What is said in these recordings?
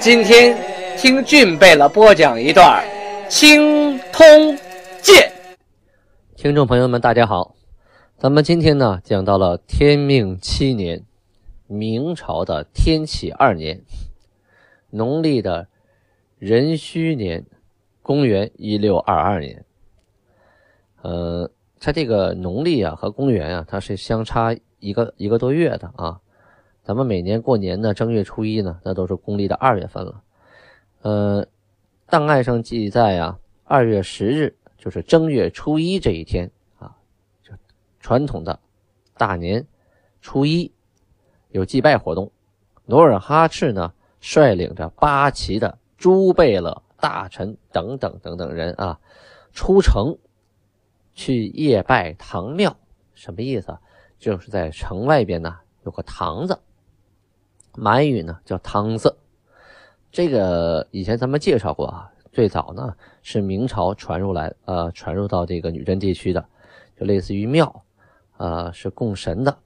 今天听俊贝勒播讲一段《青通剑》。听众朋友们，大家好，咱们今天呢讲到了天命七年，明朝的天启二年，农历的壬戌年，公元一六二二年。呃，它这个农历啊和公元啊，它是相差一个一个多月的啊。咱们每年过年呢，正月初一呢，那都是公历的二月份了。呃，档案上记载啊，二月十日就是正月初一这一天啊，就传统的大年初一有祭拜活动。努尔哈赤呢，率领着八旗的诸贝勒、大臣等等等等人啊，出城去夜拜堂庙。什么意思？就是在城外边呢，有个堂子。满语呢叫汤色，这个以前咱们介绍过啊。最早呢是明朝传入来，呃，传入到这个女真地区的，就类似于庙，呃，是供神的。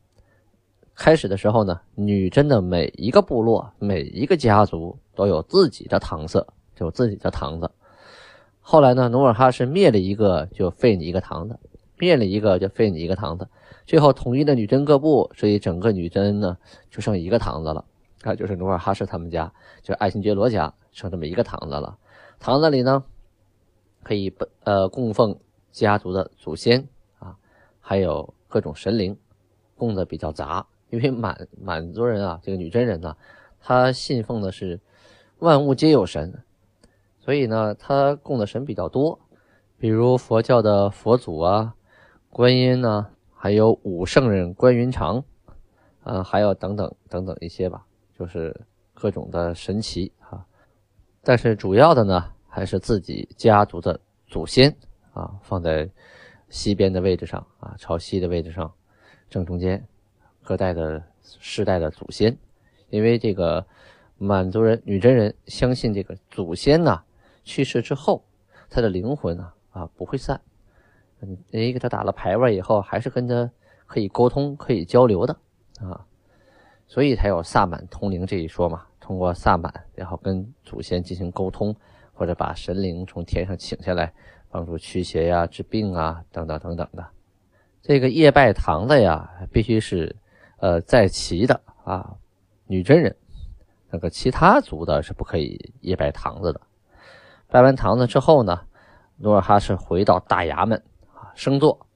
开始的时候呢，女真的每一个部落、每一个家族都有自己的堂色，就自己的堂子。后来呢，努尔哈赤灭了一个，就废你一个堂子；灭了一个，就废你一个堂子。最后统一了女真各部，所以整个女真呢就剩一个堂子了。啊，就是努尔哈赤他们家，就是爱新觉罗家，剩这么一个堂子了。堂子里呢，可以呃供奉家族的祖先啊，还有各种神灵，供的比较杂。因为满满族人啊，这个女真人呢，他信奉的是万物皆有神，所以呢，他供的神比较多，比如佛教的佛祖啊、观音呢，还有武圣人关云长，啊，还有等等等等一些吧。就是各种的神奇啊，但是主要的呢，还是自己家族的祖先啊，放在西边的位置上啊，朝西的位置上，正中间，各代的世代的祖先，因为这个满族人、女真人相信这个祖先呢，去世之后，他的灵魂呢啊不会散，你给他打了牌位以后，还是跟他可以沟通、可以交流的啊。所以才有萨满通灵这一说嘛，通过萨满，然后跟祖先进行沟通，或者把神灵从天上请下来，帮助驱邪呀、治病啊，等等等等的。这个夜拜堂的呀，必须是呃在旗的啊，女真人，那个其他族的是不可以夜拜堂子的。拜完堂子之后呢，努尔哈赤回到大衙门啊，升座，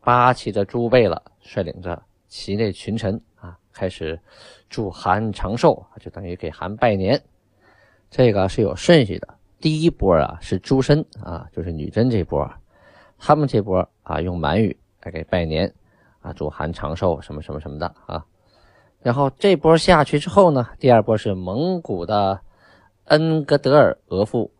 八旗的诸贝勒率领着旗内群臣。开始祝韩长寿，就等于给韩拜年。这个是有顺序的。第一波啊是朱身啊，就是女真这波，他们这波啊用满语来给拜年啊，祝韩长寿什么什么什么的啊。然后这波下去之后呢，第二波是蒙古的恩格德尔额驸、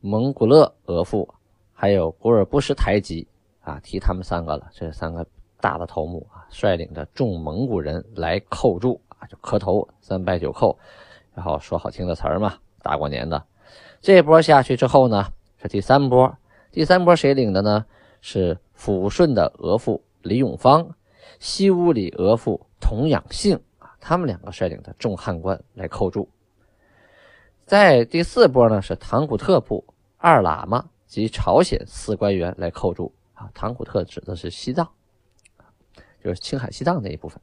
蒙古勒额驸，还有古尔布什台吉啊，提他们三个了，这三个。大的头目啊，率领着众蒙古人来叩祝啊，就磕头三拜九叩，然后说好听的词儿嘛，大过年的。这波下去之后呢，是第三波。第三波谁领的呢？是抚顺的额驸李永芳，西乌里额驸童养性啊，他们两个率领的众汉官来叩祝。在第四波呢，是唐古特部二喇嘛及朝鲜四官员来叩祝啊，唐古特指的是西藏。就是青海、西藏那一部分。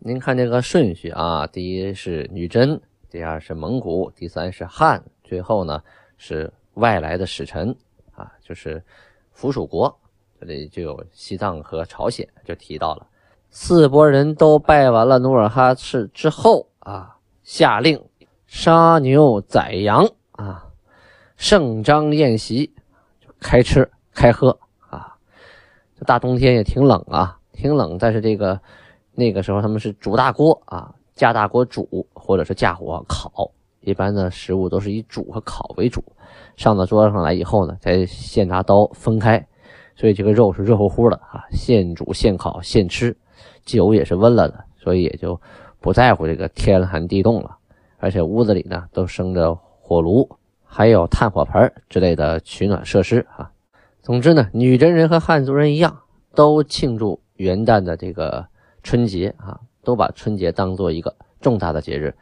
您看这个顺序啊，第一是女真，第二是蒙古，第三是汉，最后呢是外来的使臣啊，就是附属国。这里就有西藏和朝鲜，就提到了四拨人都拜完了努尔哈赤之后啊，下令杀牛宰羊啊，盛张宴席，开吃开喝啊。这大冬天也挺冷啊。挺冷，但是这个那个时候他们是煮大锅啊，架大锅煮，或者是架火烤，一般的食物都是以煮和烤为主。上到桌上来以后呢，再现拿刀分开，所以这个肉是热乎乎的啊，现煮现烤现吃，酒也是温了的，所以也就不在乎这个天寒地冻了。而且屋子里呢都生着火炉，还有炭火盆之类的取暖设施啊。总之呢，女真人和汉族人一样，都庆祝元旦的这个春节啊，都把春节当做一个重大的节日。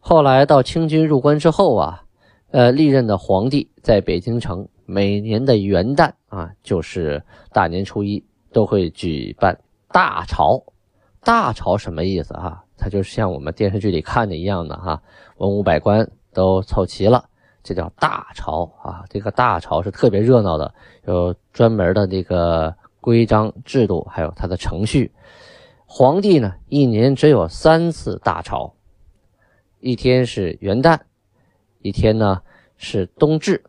后来到清军入关之后啊，呃，历任的皇帝在北京城每年的元旦啊，就是大年初一都会举办大朝。大朝什么意思啊？它就是像我们电视剧里看的一样的哈，文武百官都凑齐了，这叫大朝啊。这个大朝是特别热闹的，有专门的这个规章制度，还有它的程序。皇帝呢，一年只有三次大朝，一天是元旦，一天呢是冬至，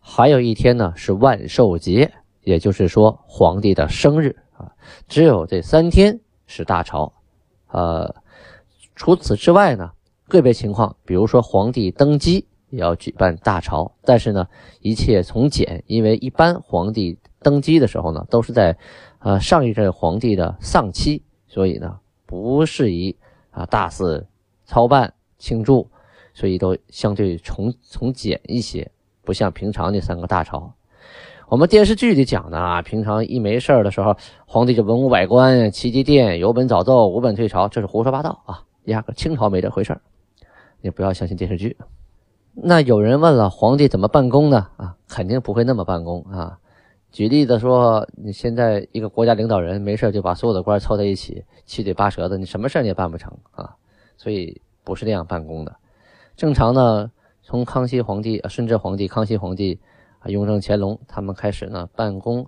还有一天呢是万寿节，也就是说皇帝的生日啊。只有这三天是大朝，呃。除此之外呢，个别情况，比如说皇帝登基也要举办大朝，但是呢，一切从简，因为一般皇帝登基的时候呢，都是在，呃上一任皇帝的丧期，所以呢不适宜啊大肆操办庆祝，所以都相对从从简一些，不像平常那三个大朝。我们电视剧里讲的啊，平常一没事的时候，皇帝就文武百官齐集殿，有本早奏，无本退朝，这是胡说八道啊。压根清朝没这回事儿，你不要相信电视剧。那有人问了，皇帝怎么办公呢？啊，肯定不会那么办公啊。举例子说，你现在一个国家领导人没事就把所有的官凑在一起，七嘴八舌的，你什么事你也办不成啊。所以不是那样办公的。正常呢，从康熙皇帝、顺治皇帝、康熙皇帝啊、雍正、乾隆他们开始呢，办公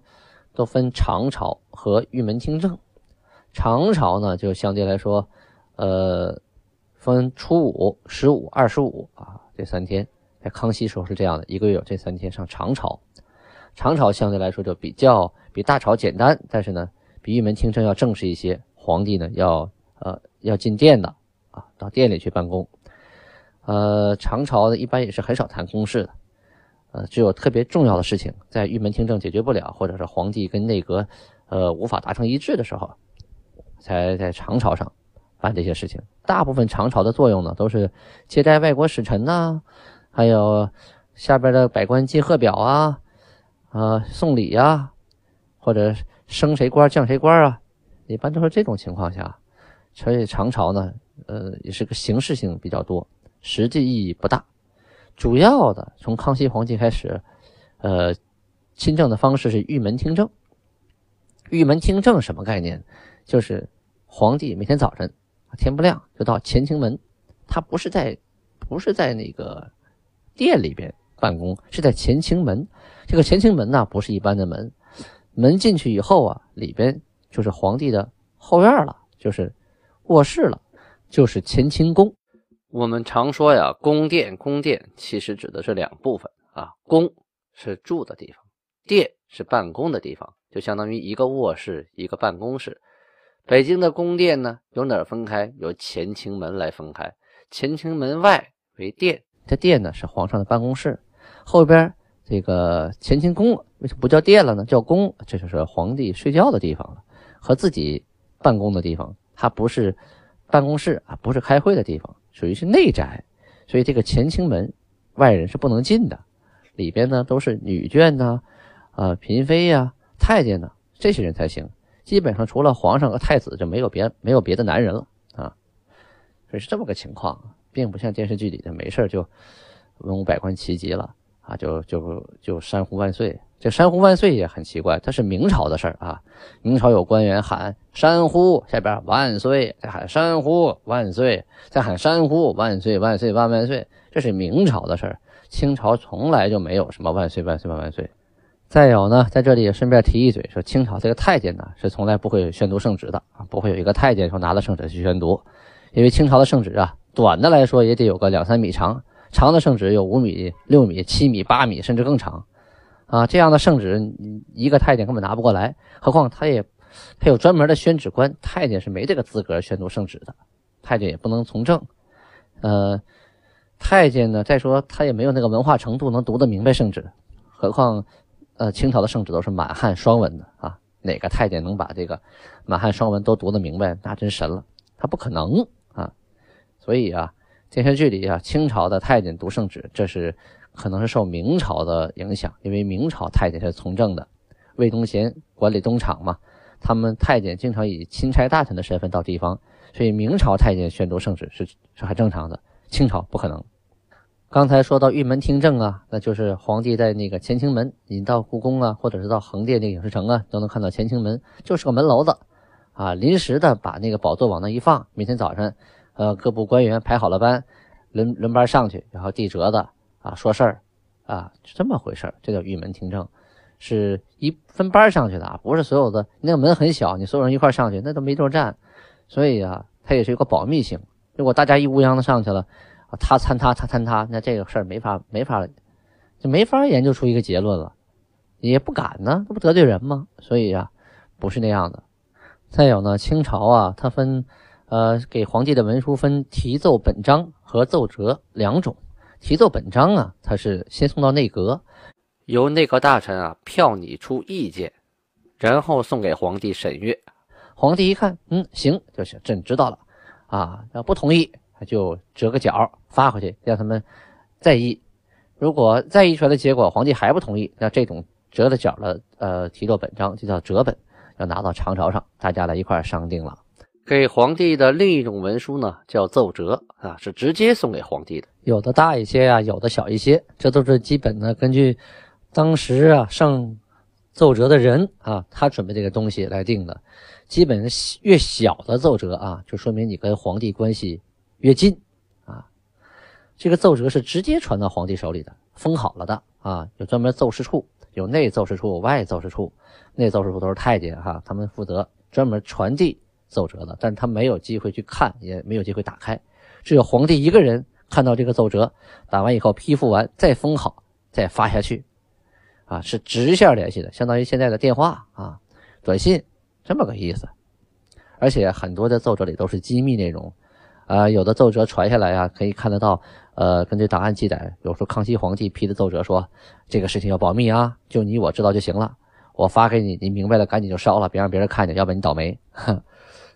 都分长朝和御门听政。长朝呢，就相对来说。呃，分初五、十五、二十五啊，这三天，在康熙时候是这样的，一个月有这三天上长朝。长朝相对来说就比较比大朝简单，但是呢，比玉门听政要正式一些。皇帝呢要呃要进殿的啊，到殿里去办公。呃，长朝呢一般也是很少谈公事的，呃，只有特别重要的事情在玉门听政解决不了，或者是皇帝跟内阁呃无法达成一致的时候，才在长朝上。办这些事情，大部分长朝的作用呢，都是接待外国使臣呐，还有下边的百官进贺表啊，啊送礼呀，或者升谁官降谁官啊，一般都是这种情况下。所以唐朝呢，呃，也是个形式性比较多，实际意义不大。主要的从康熙皇帝开始，呃，亲政的方式是御门听政。御门听政什么概念？就是皇帝每天早晨。天不亮就到乾清门，他不是在，不是在那个殿里边办公，是在乾清门。这个乾清门呢，不是一般的门，门进去以后啊，里边就是皇帝的后院了，就是卧室了，就是乾清宫。我们常说呀，宫殿，宫殿其实指的是两部分啊，宫是住的地方，殿是办公的地方，就相当于一个卧室，一个办公室。北京的宫殿呢，由哪儿分开？由乾清门来分开。乾清门外为殿，这殿呢是皇上的办公室。后边这个乾清宫为什么不叫殿了呢？叫宫，这就是皇帝睡觉的地方了，和自己办公的地方。它不是办公室啊，不是开会的地方，属于是内宅。所以这个乾清门外人是不能进的，里边呢都是女眷呐、啊嫔妃呀、太监呐这些人才行。基本上除了皇上和太子，就没有别没有别的男人了啊，所以是这么个情况，并不像电视剧里的没事就文武百官齐集了啊，就就就山呼万岁。这山呼万岁也很奇怪，它是明朝的事儿啊。明朝有官员喊山呼，下边万岁，再喊山呼万岁，再喊山呼万岁万岁万万岁，这是明朝的事儿。清朝从来就没有什么万岁万岁万万岁。再有呢，在这里也顺便提一嘴，说清朝这个太监呢是从来不会宣读圣旨的啊，不会有一个太监说拿了圣旨去宣读，因为清朝的圣旨啊，短的来说也得有个两三米长，长的圣旨有五米、六米、七米、八米，甚至更长啊。这样的圣旨，一个太监根本拿不过来，何况他也他有专门的宣旨官，太监是没这个资格宣读圣旨的，太监也不能从政，呃。太监呢，再说他也没有那个文化程度能读得明白圣旨，何况，呃，清朝的圣旨都是满汉双文的啊，哪个太监能把这个满汉双文都读得明白？那真神了，他不可能啊。所以啊，电视剧里啊，清朝的太监读圣旨，这是可能是受明朝的影响，因为明朝太监是从政的，魏忠贤管理东厂嘛，他们太监经常以钦差大臣的身份到地方，所以明朝太监宣读圣旨是是很正常的，清朝不可能。刚才说到玉门听政啊，那就是皇帝在那个乾清门，你到故宫啊，或者是到横店那个影视城啊，都能看到乾清门，就是个门楼子，啊，临时的把那个宝座往那一放，每天早上，呃，各部官员排好了班，轮轮班上去，然后递折子啊，说事儿，啊，这么回事儿这叫玉门听政，是一分班上去的啊，不是所有的那个门很小，你所有人一块上去，那都没地儿站，所以啊，它也是有个保密性，如果大家一乌泱的上去了。他参他，他参他，那这个事儿没法没法，就没法研究出一个结论了，也不敢呢，那不得罪人吗？所以啊，不是那样的。再有呢，清朝啊，它分呃给皇帝的文书分提奏本章和奏折两种。提奏本章啊，它是先送到内阁，由内阁大臣啊票拟出意见，然后送给皇帝审阅。皇帝一看，嗯，行，就是朕知道了啊，要不同意。就折个角发回去，让他们再议。如果再议出来的结果，皇帝还不同意，那这种折的角的呃提奏本章就叫折本，要拿到长朝上，大家来一块商定了。给皇帝的另一种文书呢，叫奏折啊，是直接送给皇帝的，有的大一些啊，有的小一些，这都是基本的根据当时啊上奏折的人啊，他准备这个东西来定的。基本越小的奏折啊，就说明你跟皇帝关系。越近，啊，这个奏折是直接传到皇帝手里的，封好了的啊，有专门奏事处，有内奏事处、外奏事处。内奏事处都是太监哈，他们负责专门传递奏折的，但是他没有机会去看，也没有机会打开，只有皇帝一个人看到这个奏折，打完以后批复完再封好，再发下去，啊，是直线联系的，相当于现在的电话啊、短信这么个意思。而且很多的奏折里都是机密内容。啊，有的奏折传下来啊，可以看得到。呃，根据档案记载，有时候康熙皇帝批的奏折说，这个事情要保密啊，就你我知道就行了。我发给你，你明白了赶紧就烧了，别让别人看见，要不然你倒霉。哼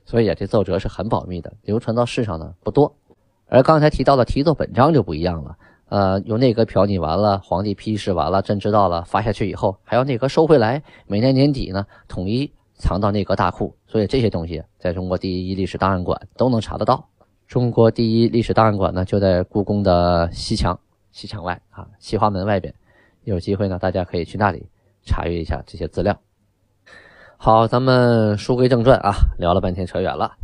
所以啊，这奏折是很保密的，流传到世上呢不多。而刚才提到的提奏本章就不一样了。呃，由内阁嫖拟完了，皇帝批示完了，朕知道了，发下去以后还要内阁收回来，每年年底呢统一藏到内阁大库。所以这些东西在中国第一历史档案馆都能查得到。中国第一历史档案馆呢，就在故宫的西墙，西墙外啊，西华门外边。有机会呢，大家可以去那里查阅一下这些资料。好，咱们书归正传啊，聊了半天扯远了，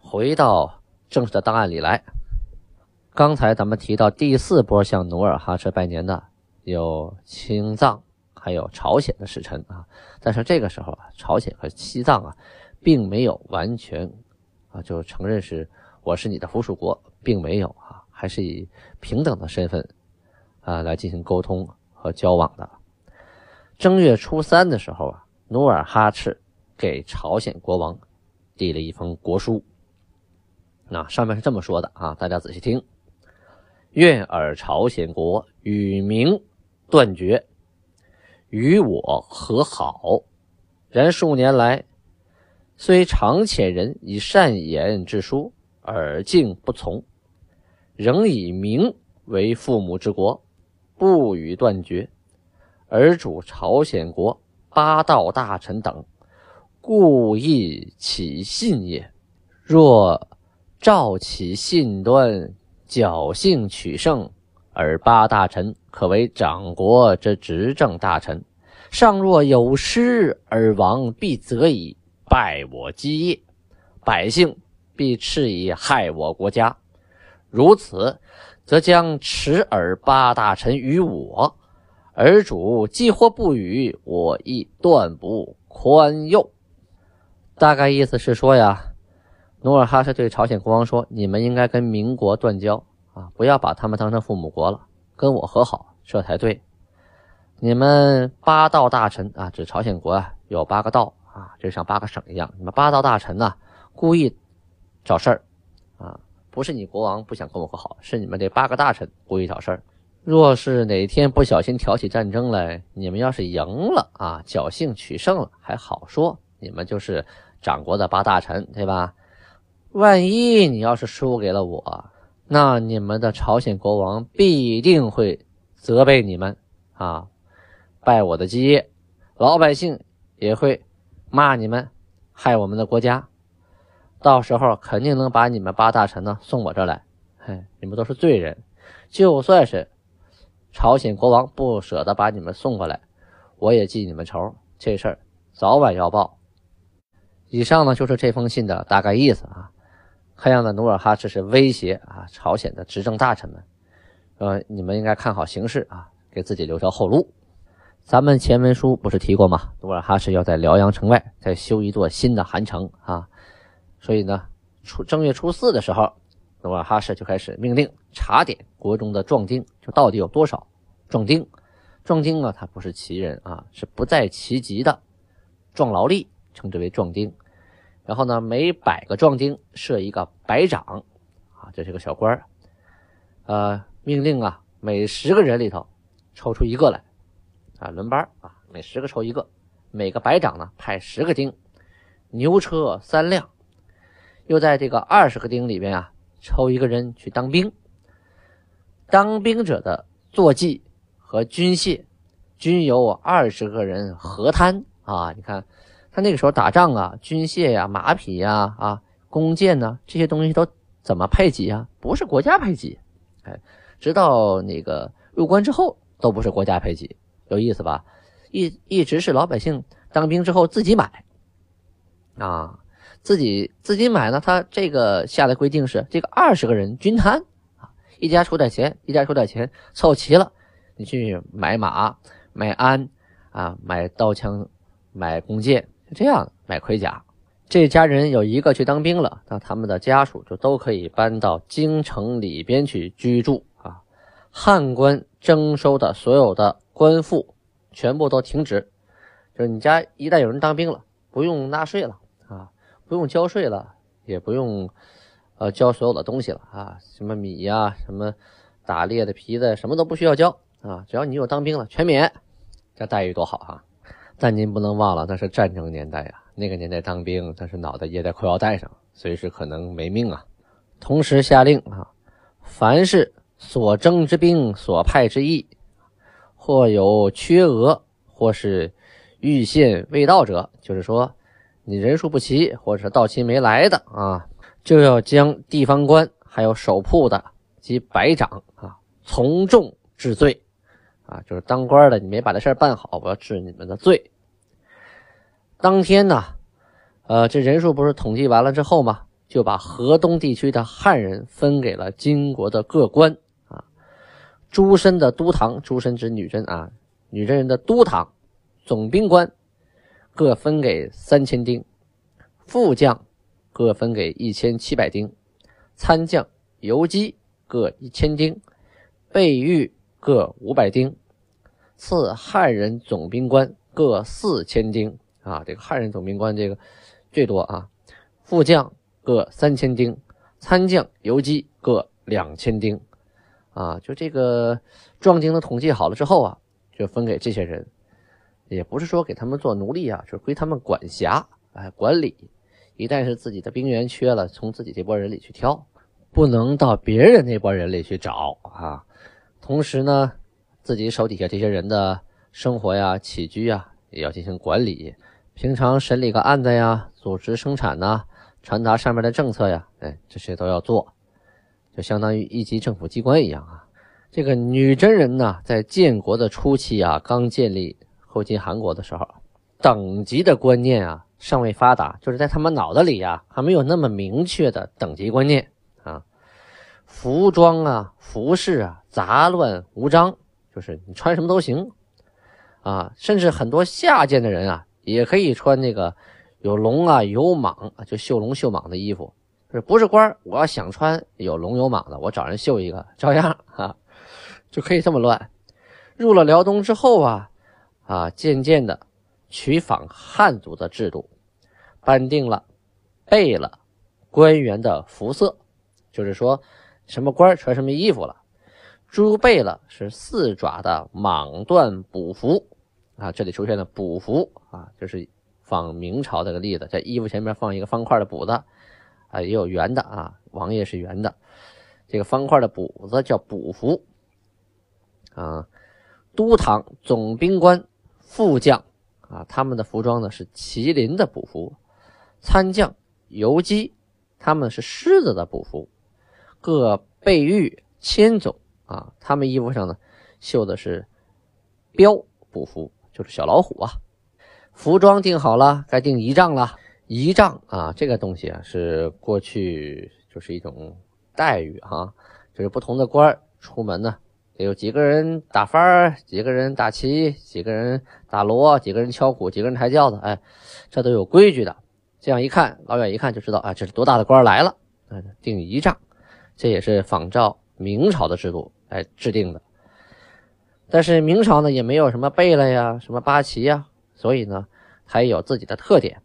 回到正式的档案里来。刚才咱们提到第四波向努尔哈赤拜年的有青藏，还有朝鲜的使臣啊，但是这个时候啊，朝鲜和西藏啊，并没有完全啊就承认是。我是你的附属国，并没有啊，还是以平等的身份啊来进行沟通和交往的。正月初三的时候啊，努尔哈赤给朝鲜国王递了一封国书，那上面是这么说的啊，大家仔细听：愿尔朝鲜国与明断绝，与我和好。然数年来，虽常遣人以善言之书。尔竟不从，仍以明为父母之国，不予断绝。而主朝鲜国八道大臣等，故意起信也。若照其信端，侥幸取胜，而八大臣可为长国之执政大臣；尚若有失而亡，必则以败我基业，百姓。必斥以害我国家，如此，则将持尔八大臣于我，而主既或不与，我亦断不宽宥。大概意思是说呀，努尔哈赤对朝鲜国王说：“你们应该跟民国断交啊，不要把他们当成父母国了，跟我和好，这才对。你们八道大臣啊，指朝鲜国啊，有八个道啊，就像八个省一样。你们八道大臣呢，故意。”找事儿，啊，不是你国王不想跟我和好，是你们这八个大臣故意找事儿。若是哪天不小心挑起战争来，你们要是赢了啊，侥幸取胜了还好说，你们就是掌国的八大臣，对吧？万一你要是输给了我，那你们的朝鲜国王必定会责备你们啊，拜我的基业，老百姓也会骂你们，害我们的国家。到时候肯定能把你们八大臣呢送我这来，嘿，你们都是罪人，就算是朝鲜国王不舍得把你们送过来，我也记你们仇。这事儿早晚要报。以上呢就是这封信的大概意思啊。看样子努尔哈赤是威胁啊朝鲜的执政大臣们，呃，你们应该看好形势啊，给自己留条后路。咱们前文书不是提过吗？努尔哈赤要在辽阳城外再修一座新的韩城啊。所以呢，初正月初四的时候，努尔哈赤就开始命令查点国中的壮丁，就到底有多少壮丁。壮丁啊，他不是旗人啊，是不在旗籍的壮劳力，称之为壮丁。然后呢，每百个壮丁设一个百长，啊，这是个小官儿。呃，命令啊，每十个人里头抽出一个来，啊，轮班啊，每十个抽一个，每个百长呢派十个丁，牛车三辆。又在这个二十个丁里边啊，抽一个人去当兵。当兵者的坐骑和军械均由我二十个人合摊啊！你看，他那个时候打仗啊，军械呀、马匹呀、啊弓箭呢，这些东西都怎么配给啊？不是国家配给，哎，直到那个入关之后都不是国家配给，有意思吧？一一直是老百姓当兵之后自己买啊。自己自己买呢？他这个下的规定是：这个二十个人均摊啊，一家出点钱，一家出点钱，凑齐了，你去买马、买鞍啊，买刀枪、买弓箭，就这样买盔甲。这家人有一个去当兵了，那他们的家属就都可以搬到京城里边去居住啊。汉官征收的所有的官赋全部都停止，就是你家一旦有人当兵了，不用纳税了。不用交税了，也不用，呃，交所有的东西了啊，什么米呀，什么打猎的皮子，什么都不需要交啊，只要你有当兵了，全免，这待遇多好哈！但您不能忘了，那是战争年代啊，那个年代当兵，那是脑袋掖在裤腰带上，随时可能没命啊。同时下令啊，凡是所征之兵、所派之役，或有缺额，或是预县未到者，就是说。你人数不齐，或者是到期没来的啊，就要将地方官还有守铺的及百长啊从重治罪啊，就是当官的你没把这事办好，我要治你们的罪。当天呢，呃，这人数不是统计完了之后吗？就把河东地区的汉人分给了金国的各官啊，诸身的都堂，诸身指女真啊，女真人的都堂总兵官。各分给三千丁，副将各分给一千七百丁，参将、游击各一千丁，备御各五百丁，赐汉人总兵官各四千丁啊！这个汉人总兵官这个最多啊，副将各三千丁，参将、游击各两千丁啊！就这个壮丁的统计好了之后啊，就分给这些人。也不是说给他们做奴隶啊，就是归他们管辖，哎，管理。一旦是自己的兵员缺了，从自己这波人里去挑，不能到别人那波人里去找啊。同时呢，自己手底下这些人的生活呀、起居呀，也要进行管理。平常审理个案子呀、组织生产呐、传达上面的政策呀，哎，这些都要做，就相当于一级政府机关一样啊。这个女真人呢，在建国的初期啊，刚建立。后金韩国的时候，等级的观念啊尚未发达，就是在他们脑子里啊还没有那么明确的等级观念啊。服装啊、服饰啊杂乱无章，就是你穿什么都行啊。甚至很多下贱的人啊也可以穿那个有龙啊、有蟒啊，就绣龙绣蟒的衣服。是不是官我要想穿有龙有蟒的，我找人绣一个，照样啊，就可以这么乱。入了辽东之后啊。啊，渐渐的取仿汉族的制度，颁定了、备了官员的服色，就是说什么官穿什么衣服了。朱贝勒是四爪的蟒缎补服啊，这里出现了补服啊，就是仿明朝这个例子，在衣服前面放一个方块的补子啊，也有圆的啊，王爷是圆的，这个方块的补子叫补服啊。都堂总兵官、副将啊，他们的服装呢是麒麟的补服；参将、游击，他们是狮子的补服；各备御千总。啊，他们衣服上呢绣的是标补服，就是小老虎啊。服装定好了，该定仪仗了。仪仗啊，这个东西啊是过去就是一种待遇哈，就是不同的官出门呢，有几个人打幡几个人打旗，几个人打锣，几个人敲鼓，几个人抬轿子，哎，这都有规矩的。这样一看，老远一看就知道啊，这是多大的官来了。嗯，定仪仗，这也是仿照明朝的制度。来制定的，但是明朝呢也没有什么贝勒呀、什么八旗呀，所以呢，它也有自己的特点。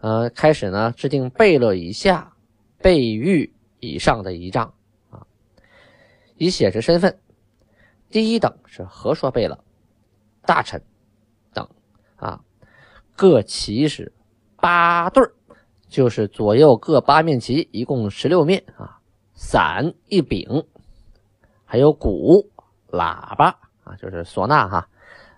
呃，开始呢制定贝勒以下、贝玉以上的仪仗啊，以显示身份。第一等是和硕贝勒、大臣等啊，各旗是八对就是左右各八面旗，一共十六面啊，伞一柄。还有鼓、喇叭啊，就是唢呐哈。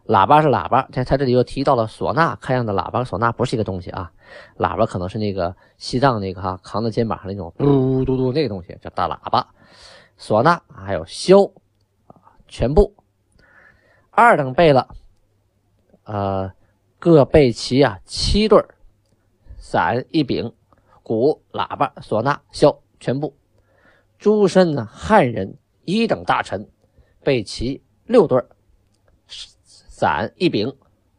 喇叭是喇叭，在他这里又提到了唢呐，看样子喇叭、唢呐不是一个东西啊。喇叭可能是那个西藏那个哈，扛在肩膀上那种嘟嘟嘟那个东西叫大喇叭。唢呐还有箫，全部二等备了，呃，各备齐啊七对伞一柄，鼓、喇叭、唢呐、箫全部。诸身呢，汉人。一等大臣备齐六对伞一柄，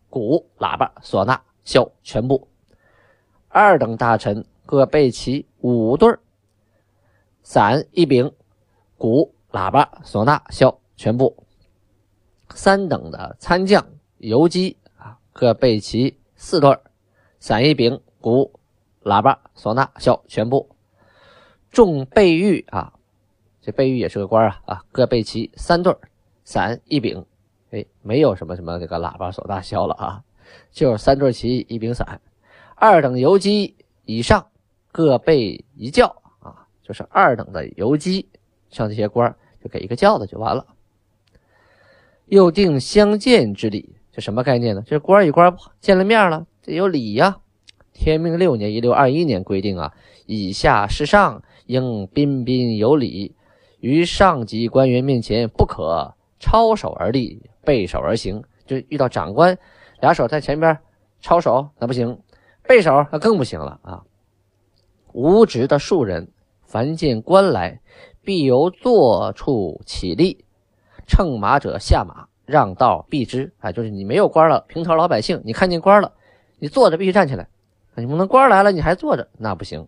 鼓、喇叭、唢呐、箫全部；二等大臣各备齐五对伞一柄，鼓、喇叭、唢呐、箫全部；三等的参将、游击啊，各备齐四对伞一柄，鼓、喇叭、唢呐、箫全部；众备御啊。这备御也是个官啊啊，各备齐三对伞一柄，哎，没有什么什么这个喇叭、唢呐、箫了啊，就是三对旗一柄伞。二等游击以上各备一轿啊，就是二等的游击，像这些官就给一个轿子就完了。又定相见之礼，这什么概念呢？这官与官见了面了，这有礼呀。天命六年（一六二一年）规定啊，以下事上应彬彬有礼。于上级官员面前不可抄手而立，背手而行。就遇到长官，俩手在前边抄手，那不行；背手那更不行了啊！无职的庶人，凡见官来，必由坐处起立，乘马者下马，让道避之。哎，就是你没有官了，平头老百姓，你看见官了，你坐着必须站起来。你不能官来了你还坐着，那不行。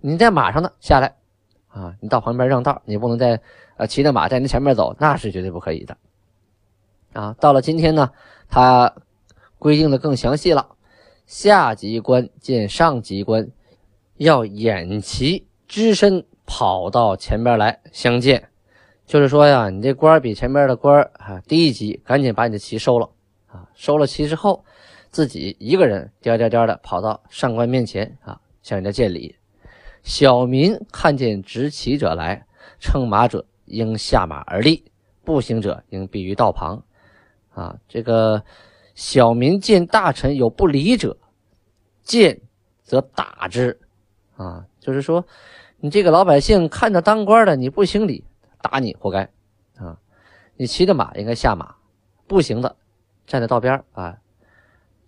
你在马上呢，下来。啊，你到旁边让道，你不能在呃骑着马在你前面走，那是绝对不可以的。啊，到了今天呢，他规定的更详细了，下级官见上级官，要掩旗只身跑到前边来相见，就是说呀，你这官比前边的官啊低一级，赶紧把你的旗收了啊，收了旗之后，自己一个人颠颠颠的跑到上官面前啊，向人家见礼。小民看见执旗者来，乘马者应下马而立，步行者应避于道旁。啊，这个小民见大臣有不礼者，见则打之。啊，就是说，你这个老百姓看着当官的你不行礼，打你活该。啊，你骑着马应该下马，步行的站在道边啊，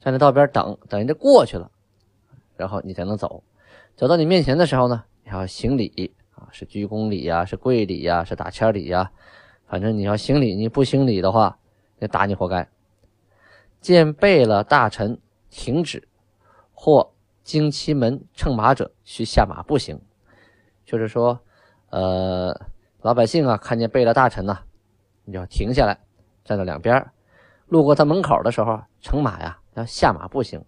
站在道边等等人家过去了，然后你才能走。走到你面前的时候呢，你要行礼啊，是鞠躬礼呀，是跪礼呀，是打签礼呀，反正你要行礼，你不行礼的话，那打你活该。见备了大臣停止，或经其门乘马者，需下马步行。就是说，呃，老百姓啊，看见贝勒大臣呢，你就要停下来，站在两边路过他门口的时候，乘马呀，要下马步行。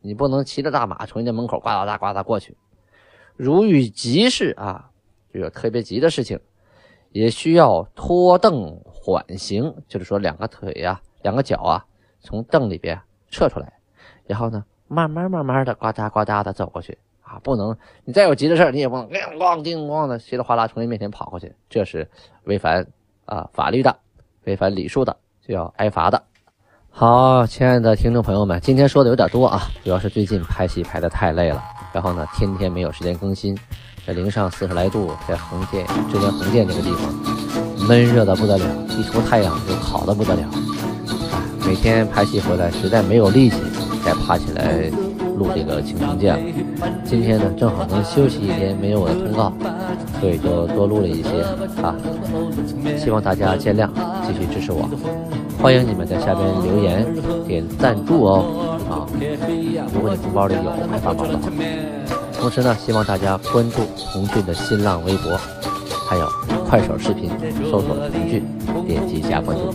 你不能骑着大马从人家门口呱嗒呱嗒过去。如遇急事啊，就有特别急的事情，也需要拖凳缓行，就是说两个腿呀、两个脚啊从凳里边撤出来，然后呢，慢慢慢慢的呱嗒呱嗒的走过去啊，不能你再有急的事儿，你也不能咣咣叮咣的稀里哗啦从人面前跑过去，这是违反啊法律的，违反礼数的，就要挨罚的。好，亲爱的听众朋友们，今天说的有点多啊，主要是最近拍戏拍的太累了，然后呢，天天没有时间更新，这零上四十来度，在横店，浙江横店这个地方，闷热的不得了，一出太阳就烤的不得了，啊，每天拍戏回来实在没有力气再爬起来录这个《青城剑》了。今天呢，正好能休息一天，没有我的通告，所以就多录了一些啊，希望大家见谅，继续支持我。欢迎你们在下边留言点赞助哦啊！如果你红包里有，快发宝了。同时呢，希望大家关注童俊的新浪微博，还有快手视频，搜索童俊，点击加关注，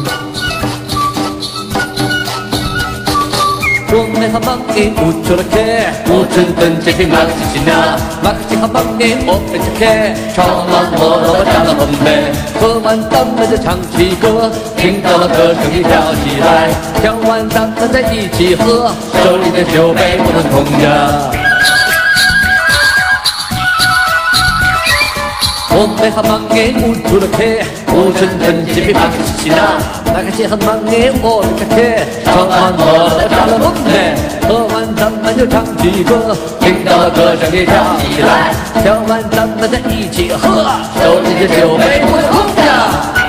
喝完咱们就唱起歌，听到了歌声你跳起来，跳完咱们再一起喝，手里的酒杯不能空着。来个好忙的，五桌客，五桌人，几杯满是喜乐。来个几好忙的，五桌客，吃完我再喝两杯。喝完咱们就唱起歌，听到了歌声的跳起来。跳完咱们再一起喝，手里的酒杯不会空的。